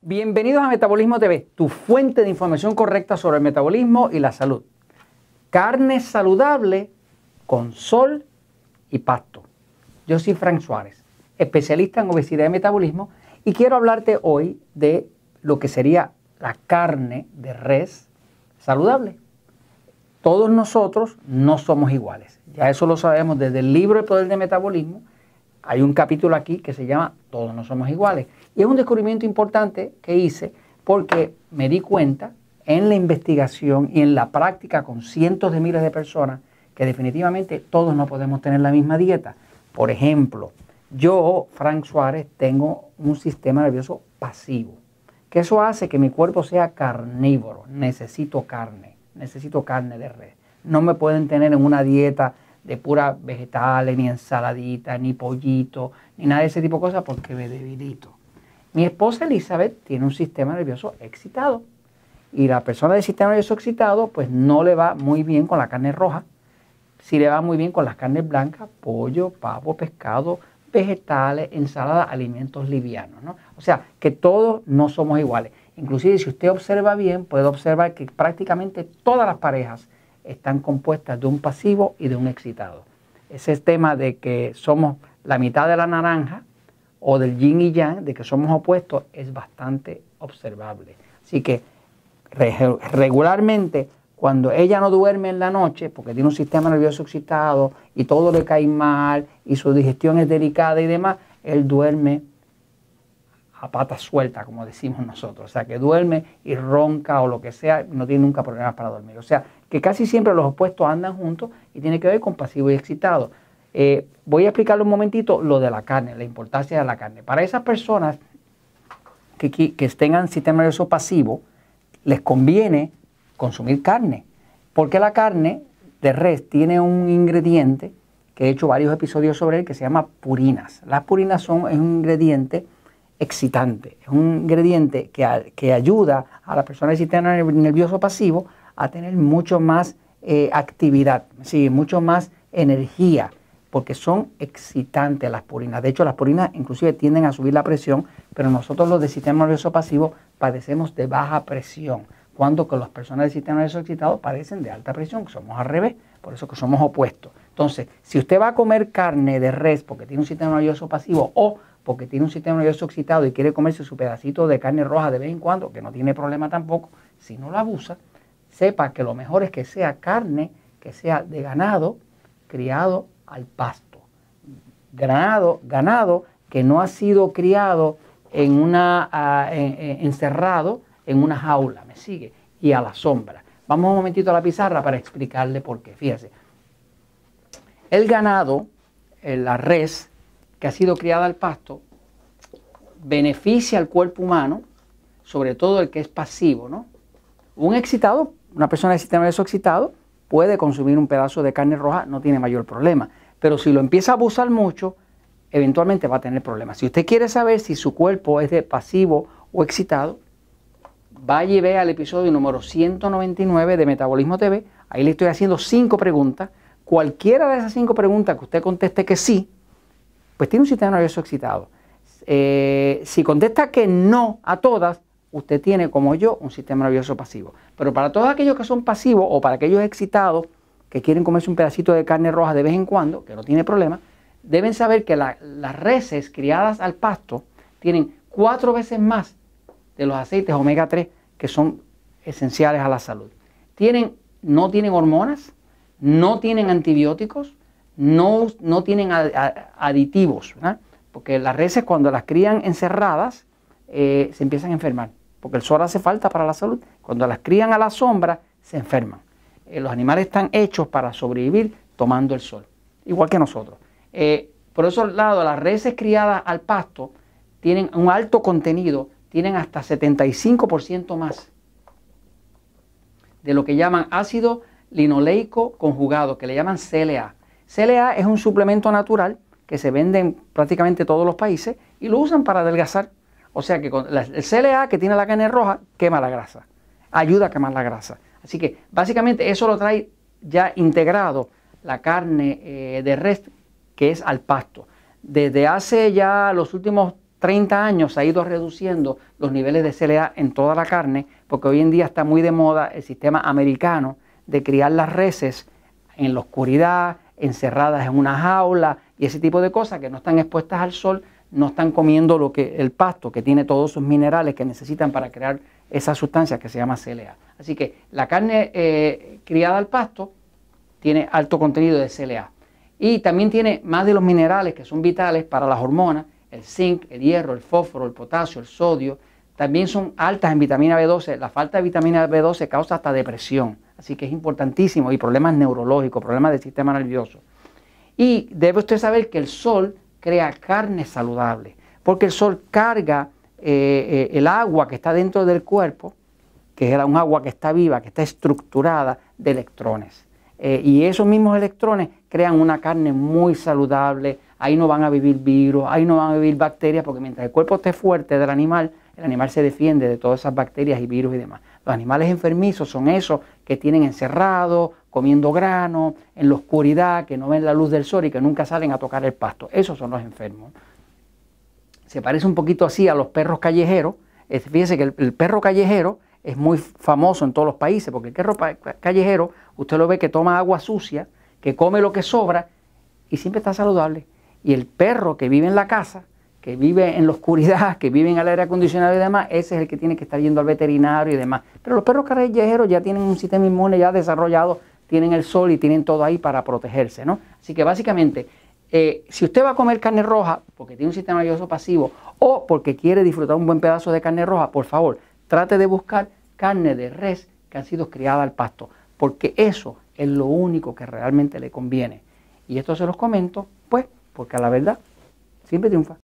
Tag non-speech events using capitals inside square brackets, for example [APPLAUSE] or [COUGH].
Bienvenidos a Metabolismo TV, tu fuente de información correcta sobre el metabolismo y la salud. Carne saludable con sol y pasto. Yo soy Frank Suárez, especialista en obesidad y metabolismo, y quiero hablarte hoy de lo que sería la carne de res saludable. Todos nosotros no somos iguales. Ya eso lo sabemos desde el libro El Poder de Metabolismo. Hay un capítulo aquí que se llama Todos no somos iguales. Y es un descubrimiento importante que hice porque me di cuenta en la investigación y en la práctica con cientos de miles de personas que definitivamente todos no podemos tener la misma dieta. Por ejemplo, yo, Frank Suárez, tengo un sistema nervioso pasivo, que eso hace que mi cuerpo sea carnívoro, necesito carne, necesito carne de red. No me pueden tener en una dieta de pura vegetales, ni ensaladita, ni pollito, ni nada de ese tipo de cosas porque me debilito. Mi esposa Elizabeth tiene un sistema nervioso excitado y la persona del sistema nervioso excitado pues no le va muy bien con la carne roja, sí le va muy bien con las carnes blancas, pollo, pavo, pescado, vegetales, ensalada, alimentos livianos. ¿no? O sea, que todos no somos iguales. Inclusive si usted observa bien, puede observar que prácticamente todas las parejas están compuestas de un pasivo y de un excitado. Ese tema de que somos la mitad de la naranja o del yin y yang, de que somos opuestos, es bastante observable. Así que regularmente cuando ella no duerme en la noche, porque tiene un sistema nervioso excitado y todo le cae mal y su digestión es delicada y demás, él duerme a patas sueltas, como decimos nosotros. O sea, que duerme y ronca o lo que sea, no tiene nunca problemas para dormir. O sea, que casi siempre los opuestos andan juntos y tiene que ver con pasivo y excitado. Eh, voy a explicarle un momentito lo de la carne, la importancia de la carne. Para esas personas que, que, tengan sistema nervioso pasivo, les conviene consumir carne, porque la carne de res tiene un ingrediente que he hecho varios episodios sobre él que se llama purinas. Las purinas son un ingrediente excitante, es un ingrediente que, que ayuda a la persona del sistema nervioso pasivo a tener mucho más eh, actividad, sí, mucho más energía, porque son excitantes las purinas. De hecho, las purinas inclusive tienden a subir la presión, pero nosotros los del sistema nervioso pasivo padecemos de baja presión, cuando con las personas del sistema nervioso excitado padecen de alta presión, somos al revés, por eso que somos opuestos. Entonces, si usted va a comer carne de res porque tiene un sistema nervioso pasivo o porque tiene un sistema nervioso excitado y quiere comerse su pedacito de carne roja de vez en cuando, que no tiene problema tampoco, si no la abusa, sepa que lo mejor es que sea carne, que sea de ganado, criado al pasto. Ganado, ganado que no ha sido criado en una, ah, encerrado en una jaula, ¿me sigue? Y a la sombra. Vamos un momentito a la pizarra para explicarle por qué. Fíjese, el ganado, la res que ha sido criada al pasto, beneficia al cuerpo humano, sobre todo el que es pasivo, ¿no? Un excitado una persona de sistema nervioso excitado puede consumir un pedazo de carne roja, no tiene mayor problema. Pero si lo empieza a abusar mucho, eventualmente va a tener problemas. Si usted quiere saber si su cuerpo es de pasivo o excitado, vaya y vea el episodio número 199 de Metabolismo TV. Ahí le estoy haciendo cinco preguntas. Cualquiera de esas cinco preguntas que usted conteste que sí, pues tiene un sistema nervioso excitado. Eh, si contesta que no a todas, usted tiene, como yo, un sistema nervioso pasivo. Pero para todos aquellos que son pasivos o para aquellos excitados que quieren comerse un pedacito de carne roja de vez en cuando, que no tiene problema, deben saber que las reses criadas al pasto tienen cuatro veces más de los aceites omega 3 que son esenciales a la salud. Tienen, no tienen hormonas, no tienen antibióticos, no, no tienen aditivos, porque las reses cuando las crían encerradas eh, se empiezan a enfermar porque el sol hace falta para la salud. Cuando las crían a la sombra, se enferman. Eh, los animales están hechos para sobrevivir tomando el sol, igual que nosotros. Eh, por eso, lado, las reses criadas al pasto tienen un alto contenido, tienen hasta 75% más de lo que llaman ácido linoleico conjugado, que le llaman CLA. CLA es un suplemento natural que se vende en prácticamente todos los países y lo usan para adelgazar. O sea que el CLA que tiene la carne roja quema la grasa, ayuda a quemar la grasa. Así que básicamente eso lo trae ya integrado la carne eh, de res que es al pasto. Desde hace ya los últimos 30 años se ha ido reduciendo los niveles de CLA en toda la carne, porque hoy en día está muy de moda el sistema americano de criar las reses en la oscuridad, encerradas en una jaula y ese tipo de cosas que no están expuestas al sol, no están comiendo lo que el pasto que tiene todos sus minerales que necesitan para crear esa sustancia que se llama CLA. Así que la carne eh, criada al pasto tiene alto contenido de CLA y también tiene más de los minerales que son vitales para las hormonas, el zinc, el hierro, el fósforo, el potasio, el sodio. También son altas en vitamina B12. La falta de vitamina B12 causa hasta depresión, así que es importantísimo y problemas neurológicos, problemas del sistema nervioso. Y debe usted saber que el sol crea carne saludable, porque el sol carga eh, eh, el agua que está dentro del cuerpo, que es un agua que está viva, que está estructurada de electrones. Eh, y esos mismos electrones crean una carne muy saludable, ahí no van a vivir virus, ahí no van a vivir bacterias, porque mientras el cuerpo esté fuerte del animal, el animal se defiende de todas esas bacterias y virus y demás. Los animales enfermizos son esos que tienen encerrado, comiendo grano, en la oscuridad, que no ven la luz del sol y que nunca salen a tocar el pasto. Esos son los enfermos. Se parece un poquito así a los perros callejeros. Fíjese que el, perro callejero es muy famoso en todos los países, porque el perro callejero, usted lo ve que toma agua sucia, que come lo que sobra y siempre está saludable. Y el perro que vive en la casa, que vive en la oscuridad, [LAUGHS] que vive en el aire acondicionado y demás, ese es el que tiene que estar yendo al veterinario y demás. Pero los perros callejeros ya tienen un sistema inmune ya desarrollado, tienen el sol y tienen todo ahí para protegerse, ¿no? Así que básicamente, eh, si usted va a comer carne roja porque tiene un sistema nervioso pasivo o porque quiere disfrutar un buen pedazo de carne roja, por favor, trate de buscar carne de res que han sido criadas al pasto, porque eso es lo único que realmente le conviene. Y esto se los comento, pues, porque a la verdad siempre triunfa.